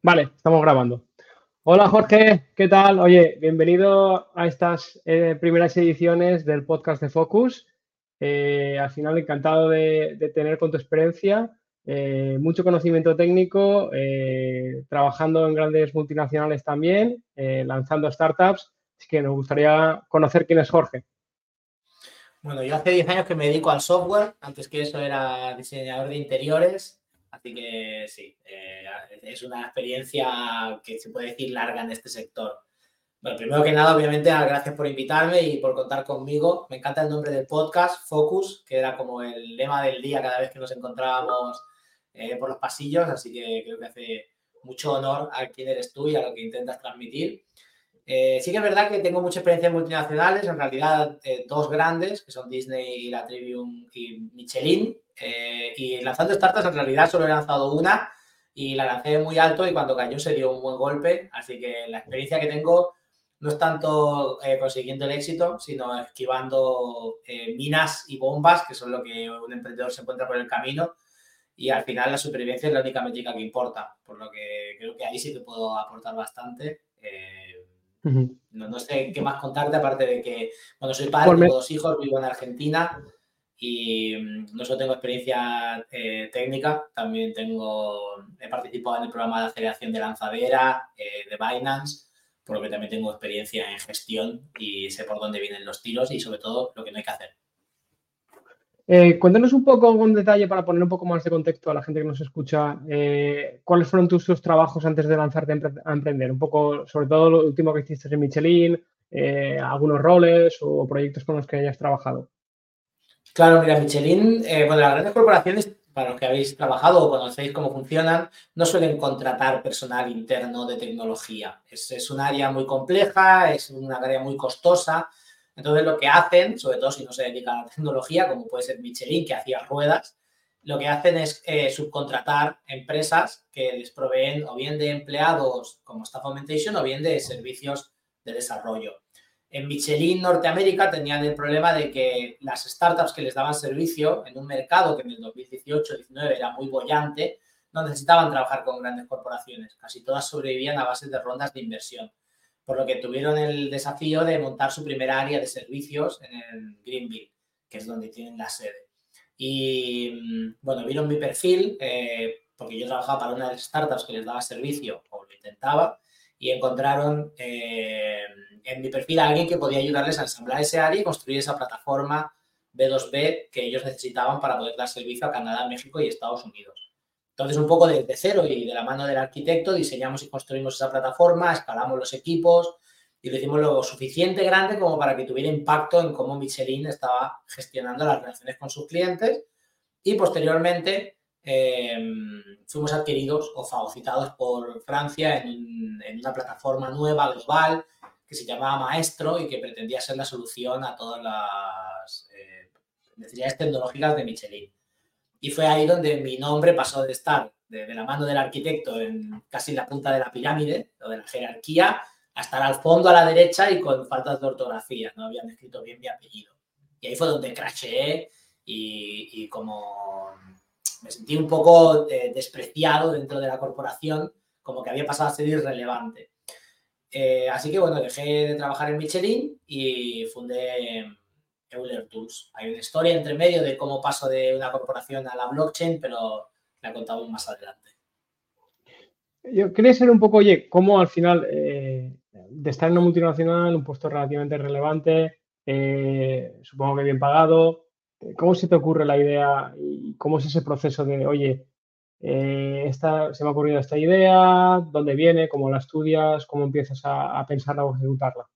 Vale, estamos grabando. Hola Jorge, ¿qué tal? Oye, bienvenido a estas eh, primeras ediciones del podcast de Focus. Eh, al final, encantado de, tener con tu experiencia, eh, mucho conocimiento técnico, trabajando en grandes multinacionales también, lanzando startups. Así que nos gustaría conocer quién es Jorge. Bueno, yo hace 10 años que me dedico al software, antes que eso era diseñador de interiores Así que sí, eh, es una experiencia que se puede decir larga en este sector. Bueno, primero que nada, obviamente, gracias por invitarme y por contar conmigo. Me encanta el nombre del podcast, Focus, que era como el lema del día cada vez que nos encontrábamos eh, por los pasillos, así que creo que hace mucho honor a quién eres tú y a lo que intentas transmitir. Eh, sí que es verdad que tengo mucha experiencia en multinacionales, en realidad dos grandes, que son Disney y la Trivium y Michelin, eh, y lanzando startups, en realidad solo he lanzado una y la lancé muy alto y cuando cayó se dio un buen golpe. Así que la experiencia que tengo no es tanto eh, consiguiendo el éxito, sino esquivando eh, minas y bombas, que son lo que un emprendedor se encuentra por el camino. Y al final la supervivencia es la única métrica que importa, por lo que creo que ahí sí que puedo aportar bastante. No, no, sé qué más contarte, aparte de que, bueno, soy padre, tengo dos hijos, vivo en Argentina y mm, no solo tengo experiencia eh, técnica, también tengo, he participado en el programa de aceleración de lanzadera eh, de Binance, por lo que también tengo experiencia en gestión y sé por dónde vienen los tiros y sobre todo lo que no hay que hacer. Eh, cuéntanos un poco con detalle para poner un poco más de contexto a la gente que nos escucha. ¿Cuáles fueron tus, trabajos antes de lanzarte a emprender? Un poco, sobre todo lo último que hiciste en Michelin, algunos roles o proyectos con los que hayas trabajado. Claro, mira, Michelin, eh, bueno, las grandes corporaciones, para los que habéis trabajado o conocéis cómo funcionan, no suelen contratar personal interno de tecnología. Es un área muy compleja, es una área muy costosa. Entonces, lo que hacen, sobre todo si no se dedican a la tecnología, como puede ser Michelin, que hacía ruedas, lo que hacen es eh, subcontratar empresas que les proveen o bien de empleados como Staff Augmentation o bien de servicios de desarrollo. En Michelin Norteamérica tenían el problema de que las startups que les daban servicio en un mercado que en el 2018-19 era muy bollante, no necesitaban trabajar con grandes corporaciones. Casi todas sobrevivían a base de rondas de inversión. Por lo que tuvieron el desafío de montar su primera área de servicios en el Greenville, que es donde tienen la sede. Y mm, bueno, vieron mi perfil, eh, porque yo trabajaba para una de las startups que les daba servicio, o lo intentaba, y encontraron eh, en mi perfil a alguien que podía ayudarles a ensamblar ese área y construir esa plataforma B2B que ellos necesitaban para poder dar servicio a Canadá, México y Estados Unidos. Entonces, un poco desde cero y de la mano del arquitecto, diseñamos y construimos esa plataforma, escalamos los equipos y lo hicimos lo suficiente grande como para que tuviera impacto en cómo Michelin estaba gestionando las relaciones con sus clientes y posteriormente Em, fuimos adquiridos o fagocitados por Francia en, una plataforma nueva, global, que se llamaba Maestro y que pretendía ser la solución a todas las eh, necesidades tecnológicas de Michelin. Y fue ahí donde mi nombre pasó de estar de, la mano del arquitecto en casi la punta de la pirámide o de la jerarquía a estar al fondo a la derecha y con faltas de ortografía, no habían escrito bien mi apellido. Y ahí fue donde crasheé y, y como me sentí un poco eh, despreciado dentro de la corporación, como que había pasado a ser irrelevante. Eh, así que bueno, dejé de trabajar en Michelin y fundé Euler Tools. Hay una historia entre medio de cómo paso de una corporación a la blockchain, pero la contamos más adelante. Yo quería saber un poco, oye, cómo al final eh, de estar en una multinacional, un puesto relativamente relevante, supongo que bien pagado, ¿Cómo se te ocurre la idea y cómo es ese proceso de, oye, eh, esta, se me ha ocurrido esta idea, dónde viene, cómo la estudias, cómo empiezas a, pensarla o ejecutarla?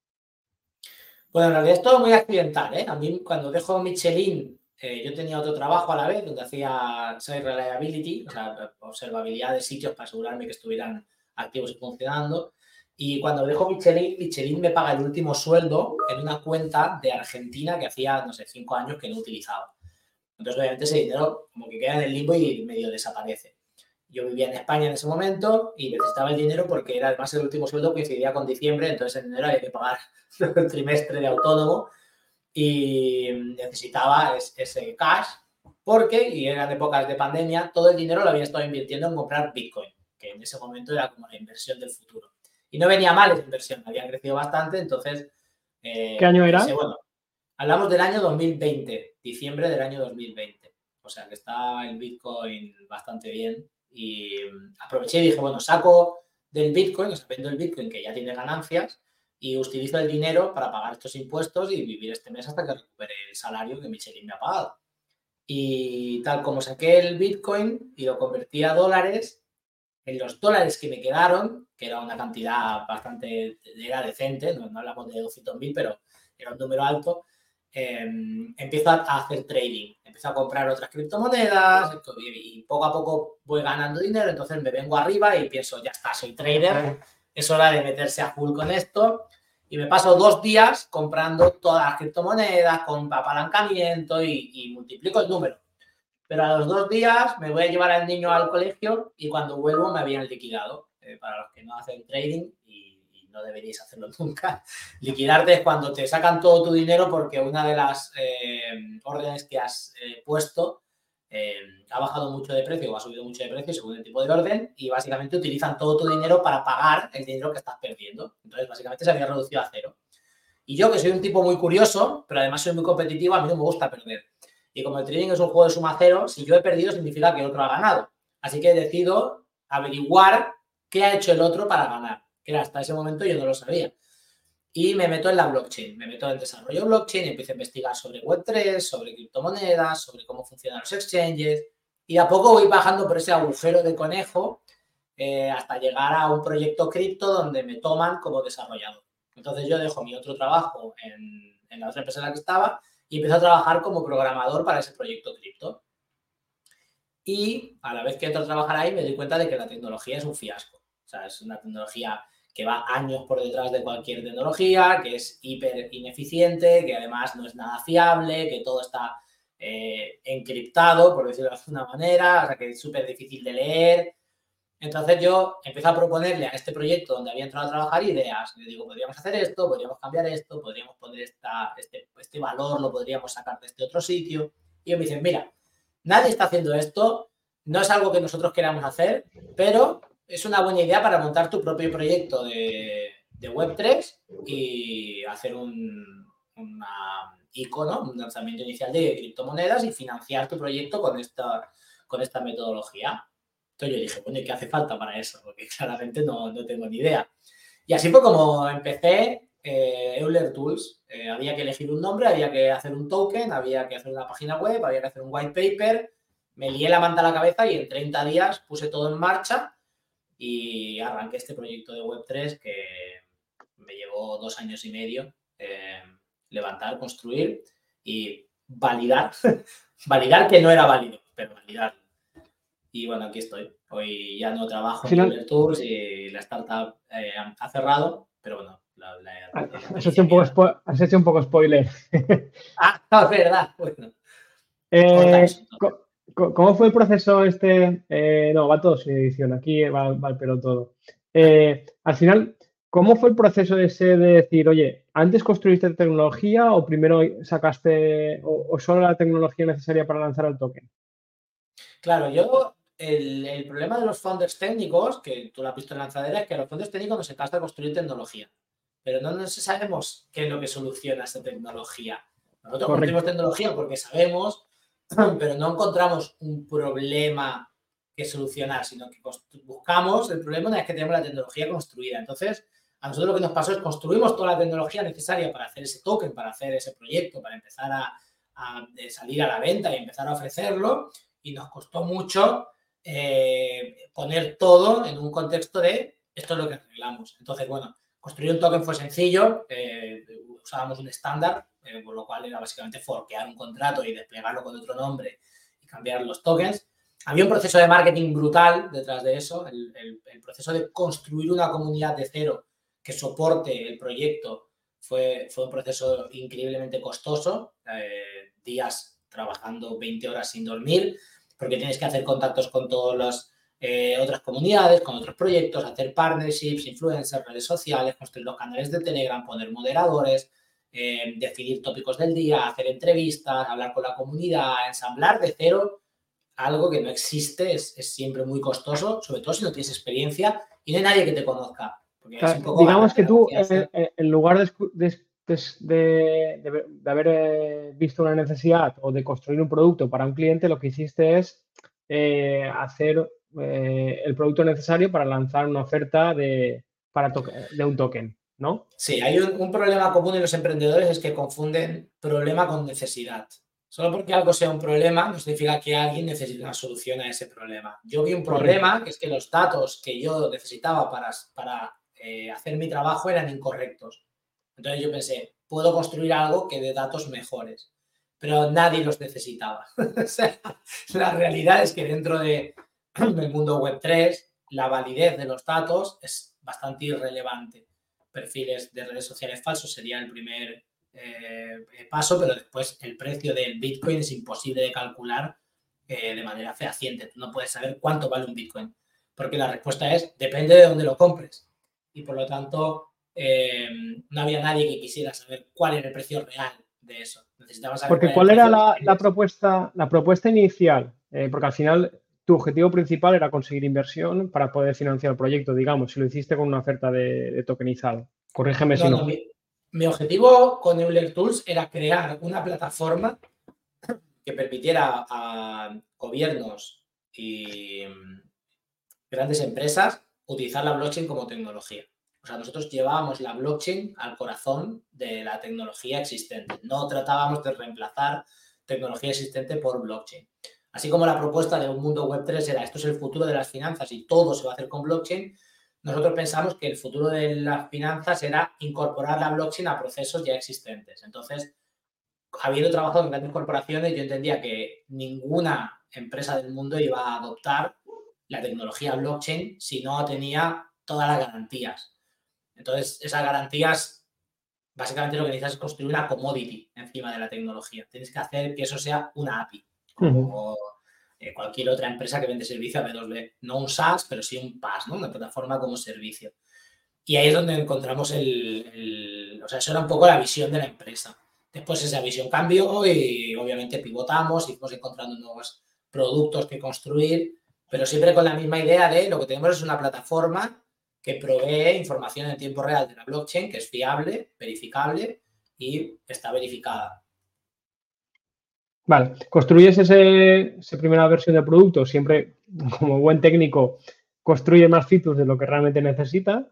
Bueno, en realidad es todo muy accidental. ¿eh? A mí cuando dejo Michelin, eh, yo tenía otro trabajo a la vez donde hacía Site Reliability, o sea, observabilidad de sitios para asegurarme que estuvieran activos y funcionando. Y cuando dejo Michelin, Michelin me paga el último sueldo en una cuenta de Argentina que hacía, no sé, cinco años que no utilizaba. Entonces, obviamente, ese dinero como que queda en el limbo y medio desaparece. Yo vivía en España en ese momento y necesitaba el dinero porque era además el último sueldo que coincidía con diciembre, entonces el dinero había que pagar el trimestre de autónomo y necesitaba ese cash porque, y eran épocas de pandemia, todo el dinero lo había estado invirtiendo en comprar Bitcoin, que en ese momento era como la inversión del futuro. Y no venía mal esa inversión, había crecido bastante, entonces... Eh, ¿Qué año era? bueno, hablamos del año 2020, diciembre del año 2020. O sea que está el Bitcoin bastante bien. Y mm, aproveché y dije, bueno, saco del Bitcoin, o sea, vendo el Bitcoin que ya tiene ganancias y utilizo el dinero para pagar estos impuestos y vivir este mes hasta que recupere el salario que Michelin me ha pagado. Y tal como saqué el Bitcoin y lo convertí a dólares, en los dólares que me quedaron, que era una cantidad bastante, era decente, no, hablamos de 200.000, pero era un número alto, em, empiezo a hacer trading, empiezo a comprar otras criptomonedas y poco a poco voy ganando dinero, entonces me vengo arriba y pienso, ya está, soy trader, es hora de meterse a full con esto y me paso dos días comprando todas las criptomonedas con apalancamiento y, multiplico el número. Pero a los dos días me voy a llevar al niño al colegio y cuando vuelvo me habían liquidado. Eh, para los que no hacen trading y, no deberíais hacerlo nunca, liquidarte es cuando te sacan todo tu dinero porque una de las eh, órdenes que has eh, puesto ha bajado mucho de precio o ha subido mucho de precio según el tipo de orden y básicamente utilizan todo tu dinero para pagar el dinero que estás perdiendo. Entonces, básicamente se había reducido a cero. Y yo, que soy un tipo muy curioso, pero además soy muy competitivo, a mí no me gusta perder. Y como el trading es un juego de suma cero, si yo he perdido significa que otro ha ganado. Así que decido averiguar qué ha hecho el otro para ganar, que hasta ese momento yo no lo sabía y me meto en la blockchain, me meto en desarrollo blockchain, empiezo a investigar sobre Web3, sobre criptomonedas, sobre cómo funcionan los exchanges y a poco voy bajando por ese agujero de conejo eh, hasta llegar a un proyecto cripto donde me toman como desarrollador. Entonces yo dejo mi otro trabajo en, en la otra empresa en la que estaba y empiezo a trabajar como programador para ese proyecto cripto. Y a la vez que entro a trabajar ahí me doy cuenta de que la tecnología es un fiasco. O sea, es una tecnología que va años por detrás de cualquier tecnología, que es hiper ineficiente, que además no es nada fiable, que todo está eh, encriptado, por decirlo de alguna manera, o sea, que es súper difícil de leer. Entonces yo empecé a proponerle a este proyecto donde había entrado a trabajar ideas. Le digo, podríamos hacer esto, podríamos cambiar esto, podríamos poner esta, este, este valor, lo podríamos sacar de este otro sitio. Y ellos me dicen, mira, nadie está haciendo esto, no es algo que nosotros queramos hacer, pero es una buena idea para montar tu propio proyecto de, Web3 y hacer un icono, un lanzamiento inicial de criptomonedas y financiar tu proyecto con esta, con esta metodología. Entonces yo dije, bueno, ¿y qué hace falta para eso? Porque claramente no, tengo ni idea. Y así fue como empecé eh, Euler Tools. Eh, había que elegir un nombre, había que hacer un token, había que hacer una página web, había que hacer un white paper. Me lié la manta a la cabeza y en 30 días puse todo en marcha y arranqué este proyecto de Web3 que me llevó dos años y medio eh, levantar, construir y validar, validar que no era válido, pero validar. Y bueno, aquí estoy. Hoy ya no trabajo en Web Tours y la startup eh, ha cerrado, pero bueno. La, ah, has, hecho un poco has, hecho un poco spoiler. ah, no, es verdad. Bueno. Eh, ¿Cómo fue el proceso este? Eh, no, va todo sin edición, aquí va, el pelo todo. Eh, al final, ¿cómo fue el proceso ese de decir, oye, antes construiste tecnología o primero sacaste o, solo la tecnología necesaria para lanzar el token? Claro, yo, el, problema de los founders técnicos, que tú lo has visto en lanzadera, es que los founders técnicos nos encanta construir tecnología, pero no, no sabemos qué es lo que soluciona esa tecnología. Nosotros construimos tecnología porque sabemos pero no encontramos un problema que solucionar, sino que buscamos el problema una vez que tenemos la tecnología construida. Entonces, a nosotros lo que nos pasó es construimos toda la tecnología necesaria para hacer ese token, para hacer ese proyecto, para empezar a, eh, salir a la venta y empezar a ofrecerlo. Y nos costó mucho eh, poner todo en un contexto de esto es lo que arreglamos. Entonces, bueno, construir un token fue sencillo. Eh, usábamos un estándar eh, lo cual era básicamente forquear un contrato y desplegarlo con otro nombre y cambiar los tokens. Había un proceso de marketing brutal detrás de eso, el, proceso de construir una comunidad de cero que soporte el proyecto fue, fue un proceso increíblemente costoso, eh, días trabajando 20 horas sin dormir, porque tienes que hacer contactos con todas las eh, otras comunidades, con otros proyectos, hacer partnerships, influencers, redes sociales, construir los canales de Telegram, poner moderadores, eh, definir tópicos del día, hacer entrevistas, hablar con la comunidad, ensamblar de cero algo que no existe, es, siempre muy costoso, sobre todo si no tienes experiencia y no hay nadie que te conozca. digamos que tú, en lugar de, de, haber eh, visto una necesidad o de construir un producto para un cliente, lo que hiciste es eh, hacer eh, el producto necesario para lanzar una oferta de, para de un token, ¿no? Sí, hay un, problema común en los emprendedores es que confunden problema con necesidad. Solo porque algo sea un problema no significa que alguien necesite una solución a ese problema. Yo vi un problema que es que los datos que yo necesitaba para, para hacer mi trabajo eran incorrectos. Entonces yo pensé, puedo construir algo que dé datos mejores, pero nadie los necesitaba. o sea, la realidad es que dentro de, del mundo web 3, la validez de los datos es bastante irrelevante. Perfiles de redes sociales falsos sería el primer eh, paso, pero después el precio del Bitcoin es imposible de calcular eh, de manera fehaciente. No puedes saber cuánto vale un Bitcoin, porque la respuesta es depende de dónde lo compres. Y por lo tanto, eh, no había nadie que quisiera saber cuál era el precio real de eso. porque cuál era la, propuesta, la propuesta inicial, eh, porque al final tu objetivo principal era conseguir inversión para poder financiar el proyecto, digamos, si lo hiciste con una oferta de, tokenizado. Corrígeme si no. mi, objetivo con Euler Tools era crear una plataforma que permitiera a gobiernos y mm, grandes empresas utilizar la blockchain como tecnología. O sea, nosotros llevábamos la blockchain al corazón de la tecnología existente. No tratábamos de reemplazar tecnología existente por blockchain. Así como la propuesta de un mundo web 3 era esto es el futuro de las finanzas y todo se va a hacer con blockchain, nosotros pensamos que el futuro de las finanzas era incorporar la blockchain a procesos ya existentes. Entonces, habiendo trabajado en grandes corporaciones, yo entendía que ninguna empresa del mundo iba a adoptar la tecnología blockchain si no tenía todas las garantías. Entonces, esas garantías, básicamente lo que necesitas es construir una commodity encima de la tecnología. Tienes que hacer que eso sea una API, como eh, cualquier otra empresa que vende servicio a B2B. No un SaaS, pero sí un PaaS, ¿no? Una plataforma como servicio. Y ahí es donde encontramos el, O sea, eso era un poco la visión de la empresa. Después esa visión cambió y obviamente pivotamos y fuimos encontrando nuevos productos que construir, pero siempre con la misma idea de lo que tenemos es una plataforma que provee información en tiempo real de la blockchain que es fiable, verificable y está verificada. Vale, construyes ese, esa primera versión del producto, siempre como buen técnico, construye más features de lo que realmente necesita.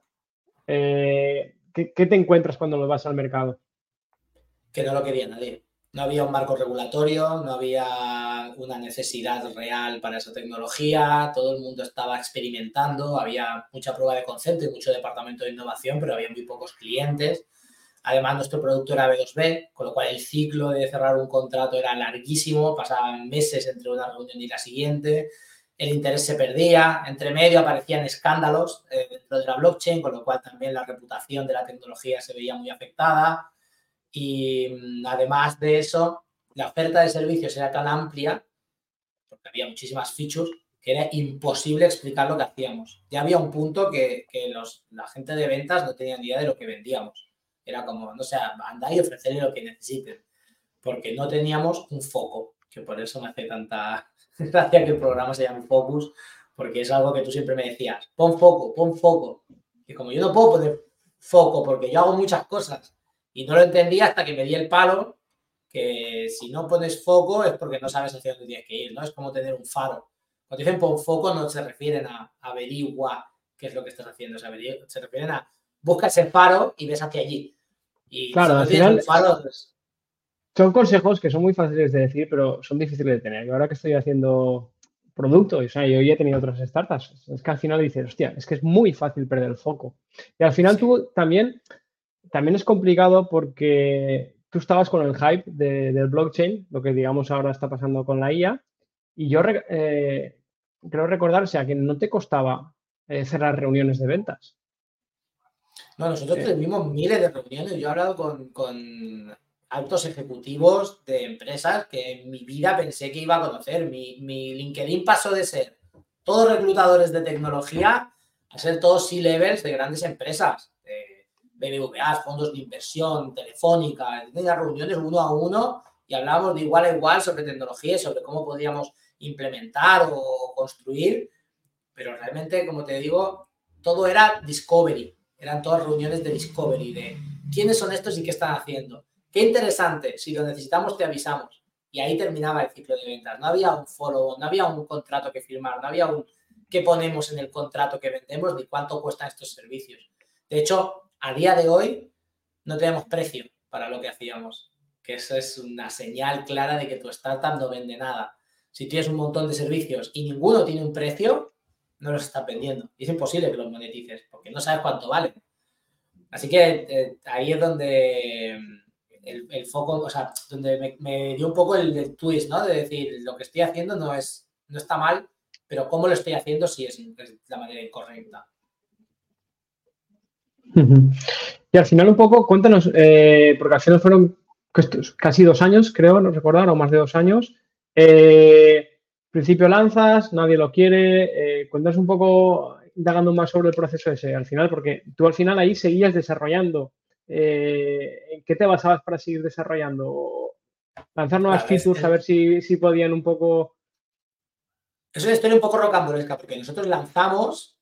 Eh, ¿qué, ¿Qué te encuentras cuando lo vas al mercado? Que no lo quería nadie. No había un marco regulatorio, no había una necesidad real para esa tecnología, todo el mundo estaba experimentando, había mucha prueba de concepto y mucho departamento de innovación, pero había muy pocos clientes. Además, nuestro producto era B2B, con lo cual el ciclo de cerrar un contrato era larguísimo, pasaban meses entre una reunión y la siguiente, el interés se perdía, entre medio aparecían escándalos eh, dentro de la blockchain, con lo cual también la reputación de la tecnología se veía muy afectada. Y mm, además de eso, la oferta de servicios era tan amplia, porque había muchísimas features, que era imposible explicar lo que hacíamos. Ya había un punto que, los, la gente de ventas no tenía ni idea de lo que vendíamos. Era como, no sé, anda y ofrecerle lo que necesiten, porque no teníamos un foco, que por eso me hace tanta gracia que el programa se llame Focus, porque es algo que tú siempre me decías, pon foco, pon foco. Y como yo no puedo poner foco porque yo hago muchas cosas y no lo entendía hasta que me di el palo que si no pones foco es porque no sabes hacia dónde tienes que ir, ¿no? Es como tener un faro. Cuando dicen pon foco no se refieren a averigua qué es lo que estás haciendo, se refieren a busca ese faro y ves hacia allí. Y claro, al final pues son consejos que son muy fáciles de decir, pero son difíciles de tener. Y ahora que estoy haciendo productos, o sea, yo ya he tenido otras startups, es que al final dices, hostia, es que es muy fácil perder el foco. Y al final tú también, también es complicado porque tú estabas con el hype del blockchain, lo que digamos ahora está pasando con la IA, y yo eh, creo recordar, o sea, que no te costaba eh, cerrar reuniones de ventas. No, nosotros tuvimos miles de reuniones. Yo he hablado con, altos ejecutivos de empresas que en mi vida pensé que iba a conocer. Mi, mi LinkedIn pasó de ser todos reclutadores de tecnología a ser todos C-levels de grandes empresas. BBVA, fondos de inversión, Telefónica, tenía reuniones uno a uno y hablábamos de igual a igual sobre tecnología y sobre cómo podríamos implementar o construir, pero realmente, como te digo, todo era discovery, eran todas reuniones de discovery, de quiénes son estos y qué están haciendo. Qué interesante, si lo necesitamos te avisamos. Y ahí terminaba el ciclo de ventas. No había un follow, no había un contrato que firmar, no había un qué ponemos en el contrato que vendemos ni cuánto cuestan estos servicios. De hecho, a día de hoy no tenemos precio para lo que hacíamos, que eso es una señal clara de que tu startup no vende nada. Si tienes un montón de servicios y ninguno tiene un precio, no los estás vendiendo. Y es imposible que los monetices porque no sabes cuánto valen. Así que eh, ahí es donde el, foco, o sea, donde me, dio un poco el, twist, ¿no? De decir, lo que estoy haciendo no, es, no está mal, pero cómo lo estoy haciendo sí es, la manera incorrecta. Y al final un poco, cuéntanos, eh, porque al final fueron casi dos años, creo, no recordar, o más de dos años. Eh, principio lanzas, nadie lo quiere. Eh, cuéntanos un poco, indagando más sobre el proceso ese al final, porque tú al final ahí seguías desarrollando. Eh, ¿En qué te basabas para seguir desarrollando? Lanzar nuevas features, a ver si, si podían un poco es una historia un poco rocambolesca porque nosotros lanzamos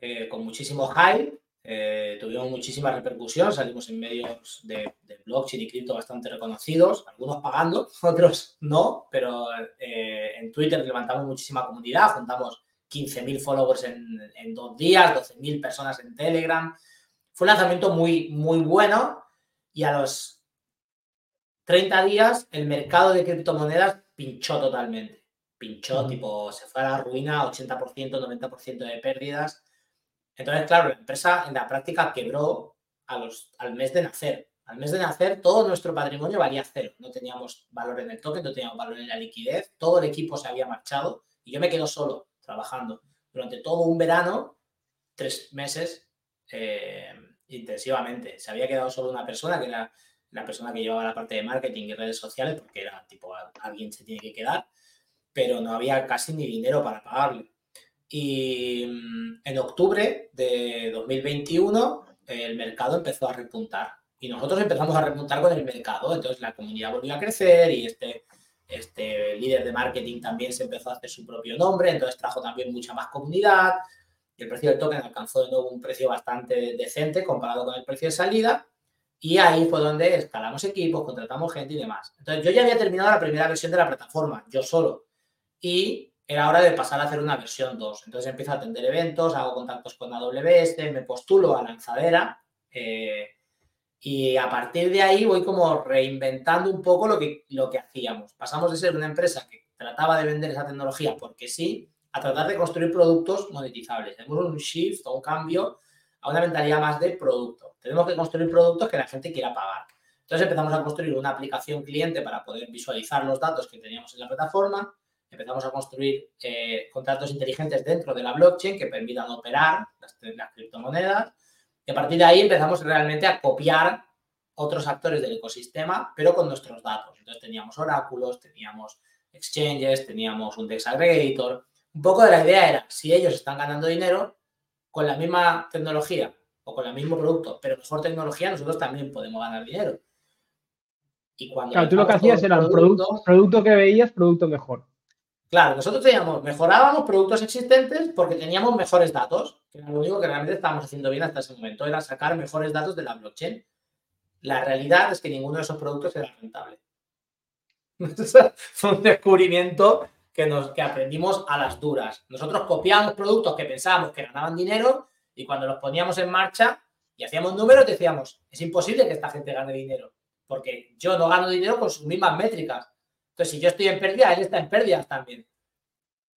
eh, con muchísimo hype, eh, tuvimos muchísima repercusión, salimos en medios de, blockchain y cripto bastante reconocidos, algunos pagando, otros no, pero eh, en Twitter levantamos muchísima comunidad, juntamos 15.000 followers en, dos días, 12.000 personas en Telegram. Fue un lanzamiento muy, muy bueno y a los 30 días el mercado de criptomonedas pinchó totalmente pinchó, tipo, se fue a la ruina, 80%, 90% de pérdidas. Entonces, claro, la empresa en la práctica quebró al mes de nacer. Al mes de nacer, todo nuestro patrimonio valía cero. No teníamos valor en el token, no teníamos valor en la liquidez. Todo el equipo se había marchado y yo me quedo solo trabajando durante todo un verano, tres meses eh, intensivamente. Se había quedado solo una persona, que era la persona que llevaba la parte de marketing y redes sociales, porque era tipo, alguien se tiene que quedar pero no había casi ni dinero para pagarle. Y mm, en octubre de 2021 el mercado empezó a repuntar. Y nosotros empezamos a repuntar con el mercado, entonces la comunidad volvió a crecer y este, este líder de marketing también se empezó a hacer su propio nombre, entonces trajo también mucha más comunidad y el precio del token alcanzó de nuevo un precio bastante decente comparado con el precio de salida. Y ahí fue donde escalamos equipos, contratamos gente y demás. Entonces yo ya había terminado la primera versión de la plataforma, yo solo. Y era hora de pasar a hacer una versión 2. Entonces empiezo a atender eventos, hago contactos con AWS, me postulo a lanzadera eh, y a partir de ahí voy como reinventando un poco lo que, lo que hacíamos. Pasamos de ser una empresa que trataba de vender esa tecnología porque sí, a tratar de construir productos monetizables. Tenemos un shift o un cambio a una mentalidad más de producto. Tenemos que construir productos que la gente quiera pagar. Entonces empezamos a construir una aplicación cliente para poder visualizar los datos que teníamos en la plataforma empezamos a construir eh, contratos inteligentes dentro de la blockchain que permitan operar las, criptomonedas. Y a partir de ahí empezamos realmente a copiar otros actores del ecosistema, pero con nuestros datos. Entonces teníamos oráculos, teníamos exchanges, teníamos un DEX aggregator. Un poco de la idea era, si ellos están ganando dinero con la misma tecnología o con el mismo producto, pero mejor tecnología, nosotros también podemos ganar dinero. Y cuando claro, tú lo que hacías era producto, producto que veías, producto mejor. Claro, nosotros teníamos, mejorábamos productos existentes porque teníamos mejores datos, que era lo único que realmente estábamos haciendo bien hasta ese momento, era sacar mejores datos de la blockchain. La realidad es que ninguno de esos productos era rentable. Fue un descubrimiento que, nos, que aprendimos a las duras. Nosotros copiábamos productos que pensábamos que ganaban dinero y cuando los poníamos en marcha y hacíamos números decíamos, es imposible que esta gente gane dinero, porque yo no gano dinero con sus mismas métricas entonces, si yo estoy en pérdida, él está en pérdidas también.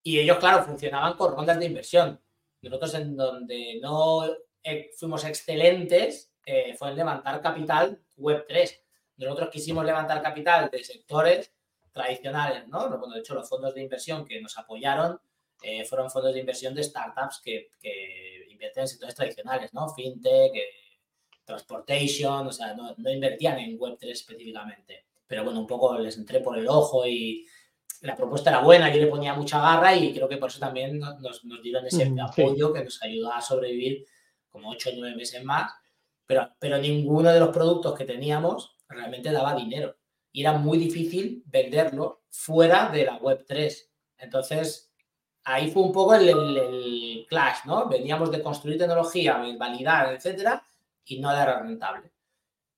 Y ellos, claro, funcionaban con rondas de inversión. Nosotros en donde no eh, fuimos excelentes eh, fue en levantar capital Web3. Nosotros quisimos levantar capital de sectores tradicionales, ¿no? de hecho, los fondos de inversión que nos apoyaron eh, fueron fondos de inversión de startups que, invierten en sectores tradicionales, ¿no? Fintech, transportation, o sea, no, no invertían en Web3 específicamente pero bueno, un poco les entré por el ojo y la propuesta era buena, yo le ponía mucha garra y creo que por eso también nos, dieron ese mm, apoyo que nos ayudó a sobrevivir como 8 o 9 meses más, pero, pero ninguno de los productos que teníamos realmente daba dinero y era muy difícil venderlo fuera de la web 3. Entonces, ahí fue un poco el, clash, ¿no? Veníamos de construir tecnología, validar, etcétera, y no era rentable.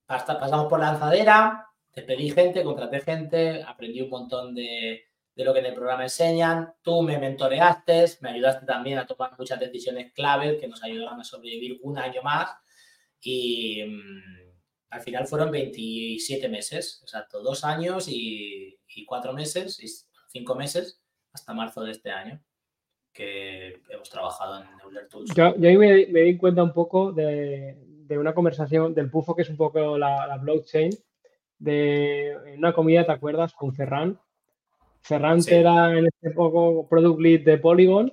Hasta pasamos por lanzadera, te pedí gente, contraté gente, aprendí un montón de, de lo que en el programa enseñan. Tú me mentoreaste, me ayudaste también a tomar muchas decisiones claves que nos ayudaron a sobrevivir un año más. Y mm, al final fueron 27 meses, exacto, dos años y, cuatro meses, y cinco meses hasta marzo de este año que hemos trabajado en Euler Tools. Yo, ahí me, di cuenta un poco de, una conversación del Pufo, que es un poco la, blockchain, de una comida, ¿te acuerdas? Con Ferran, Ferran era en este poco product lead de Polygon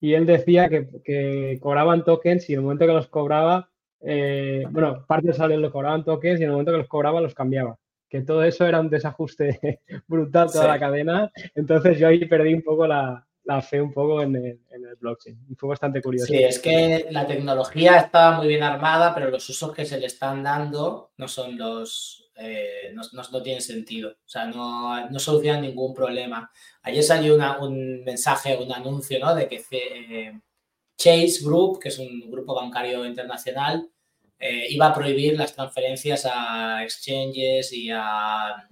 y él decía que, cobraban tokens y en el momento que los cobraba, eh, bueno, parte de lo cobraban tokens y en el momento que los cobraba los cambiaba. Que todo eso era un desajuste brutal toda la cadena. Entonces yo ahí perdí un poco la, fe un poco en el, blockchain. Y fue bastante curioso. Sí, es que la tecnología está muy bien armada, pero los usos que se le están dando no son los, eh, no, no, tiene sentido. O sea, no, no solucionan ningún problema. Ayer salió un mensaje, un anuncio, ¿no? De que eh, Chase Group, que es un grupo bancario internacional, eh, iba a prohibir las transferencias a exchanges y a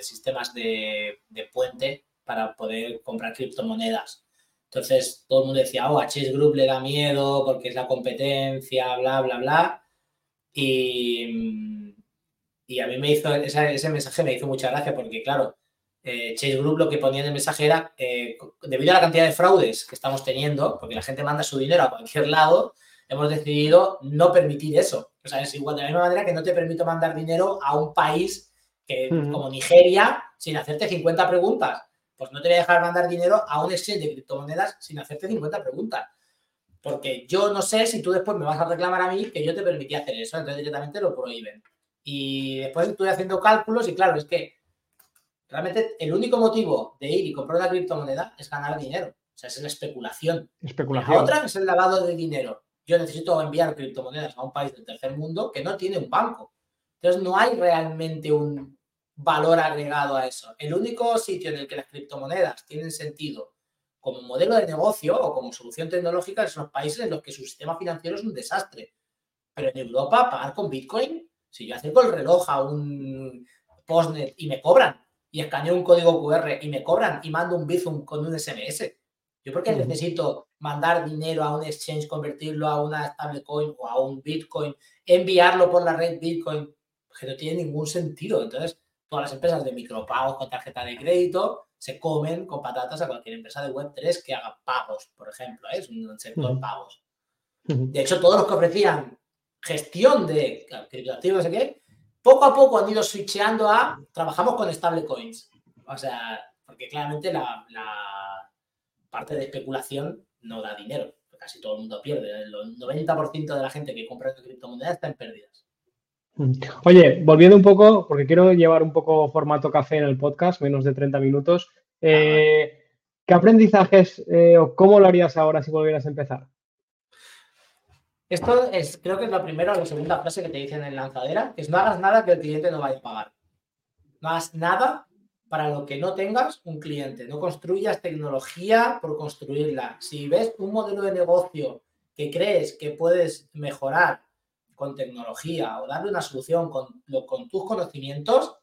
sistemas de, de, puente para poder comprar criptomonedas. Entonces, todo el mundo decía, oh, a Chase Group le da miedo porque es la competencia, bla, bla, bla. Y y a mí me hizo, ese, mensaje me hizo mucha gracia porque, claro, eh, Chase Group lo que ponía en el mensaje era, eh, debido a la cantidad de fraudes que estamos teniendo, porque la gente manda su dinero a cualquier lado, hemos decidido no permitir eso. O sea, es igual de la misma manera que no te permito mandar dinero a un país que, como Nigeria sin hacerte 50 preguntas. Pues no te voy a dejar mandar dinero a un exchange de criptomonedas sin hacerte 50 preguntas. Porque yo no sé si tú después me vas a reclamar a mí que yo te permití hacer eso, entonces directamente lo prohíben. Y después estuve haciendo cálculos y claro, es que realmente el único motivo de ir y comprar una criptomoneda es ganar dinero. O sea, es la especulación. especulación. La otra es el lavado de dinero. Yo necesito enviar criptomonedas a un país del tercer mundo que no tiene un banco. Entonces no hay realmente un valor agregado a eso. El único sitio en el que las criptomonedas tienen sentido como modelo de negocio o como solución tecnológica son los países en los que su sistema financiero es un desastre. Pero en Europa, pagar con Bitcoin si yo acerco el reloj a un postnet y me cobran, y escaneo un código QR y me cobran y mando un Bizum con un SMS, ¿yo por qué necesito mandar dinero a un exchange, convertirlo a una stablecoin o a un Bitcoin, enviarlo por la red Bitcoin? Que no tiene ningún sentido. Entonces, todas las empresas de micropagos con tarjeta de crédito se comen con patatas a cualquier empresa de Web3 que haga pagos, por ejemplo, ¿eh? es un sector pagos. De hecho, todos los que ofrecían gestión de criptoactivos, no sé qué, poco a poco han ido switcheando a trabajamos con stablecoins. O sea, porque claramente la, parte de especulación no da dinero. Casi todo el mundo pierde. El 90% de la gente que compra criptomonedas está en pérdidas. Mm. Oye, volviendo un poco, porque quiero llevar un poco formato café en el podcast, menos de 30 minutos. Eh, ¿Qué aprendizajes eh, o cómo lo harías ahora si volvieras a empezar? Esto es, creo que es la primera o la segunda frase que te dicen en lanzadera, es no hagas nada que el cliente no vaya a pagar. No hagas nada para lo que no tengas un cliente. No construyas tecnología por construirla. Si ves un modelo de negocio que crees que puedes mejorar con tecnología o darle una solución con, con tus conocimientos,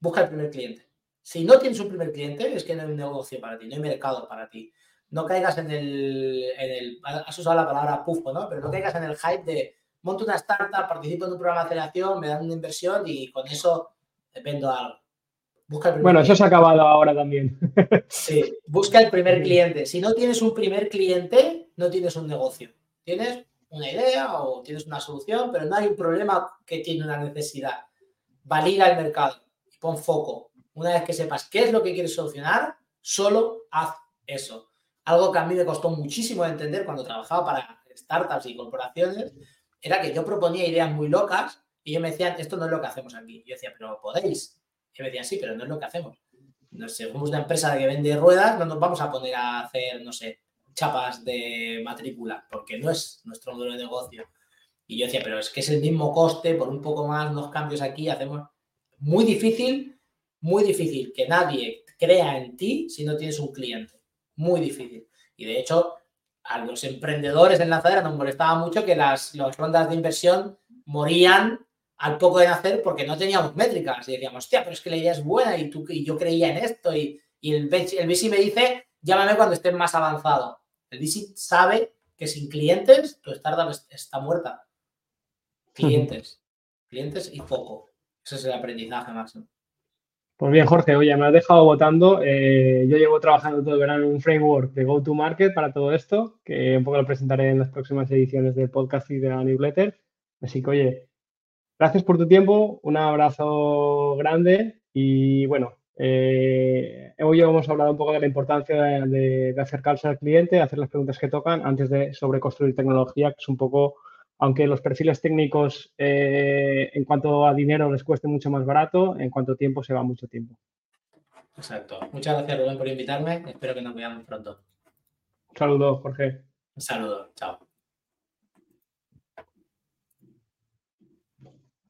busca el primer cliente. Si no tienes un primer cliente, es que no hay negocio para ti, no hay mercado para ti no caigas en el, en el, has usado la palabra pufo, ¿no? Pero no caigas en el hype de monto una startup, participo en un programa de aceleración, me dan una inversión y con eso vendo algo. Busca el bueno, eso se ha acabado ahora también. Sí, busca el primer cliente. Si no tienes un primer cliente, no tienes un negocio. Tienes una idea o tienes una solución, pero no hay un problema que tiene una necesidad. Valida el mercado y pon foco. Una vez que sepas qué es lo que quieres solucionar, solo haz eso. Algo que a mí me costó muchísimo de entender cuando trabajaba para startups y corporaciones, era que yo proponía ideas muy locas y ellos me decían, esto no es lo que hacemos aquí. Yo decía, pero podéis. Y me decían, sí, pero no es lo que hacemos. No somos una empresa que vende ruedas, no nos vamos a poner a hacer, no sé, chapas de matrícula, porque no es nuestro modelo de negocio. Y yo decía, pero es que es el mismo coste, por un poco más, unos cambios aquí, hacemos... Muy difícil, muy difícil que nadie crea en ti si no tienes un cliente. Muy difícil. Y de hecho, a los emprendedores en lanzadera nos molestaba mucho que las, las rondas de inversión morían al poco de nacer porque no teníamos métricas. Y decíamos, hostia, pero es que la idea es buena y, tú, y yo creía en esto. Y, y el, el VC me dice, llámame cuando estés más avanzado. El VC sabe que sin clientes tu startup está muerta. Clientes. clientes y poco. Ese es el aprendizaje máximo. Pues bien, Jorge, oye, me has dejado votando. Eh, yo llevo trabajando todo el verano en un framework de go-to-market para todo esto, que un poco lo presentaré en las próximas ediciones del podcast y de la newsletter. Así que, oye, gracias por tu tiempo, un abrazo grande y bueno, eh, hoy hemos hablado un poco de la importancia de, acercarse al cliente, hacer las preguntas que tocan antes de sobreconstruir tecnología, que es un poco aunque los perfiles técnicos eh, en cuanto a dinero les cueste mucho más barato, en cuanto a tiempo se va mucho tiempo. Exacto. Muchas gracias, Rubén, por invitarme. Espero que nos veamos pronto. Un saludo, Jorge. Un saludo. Chao.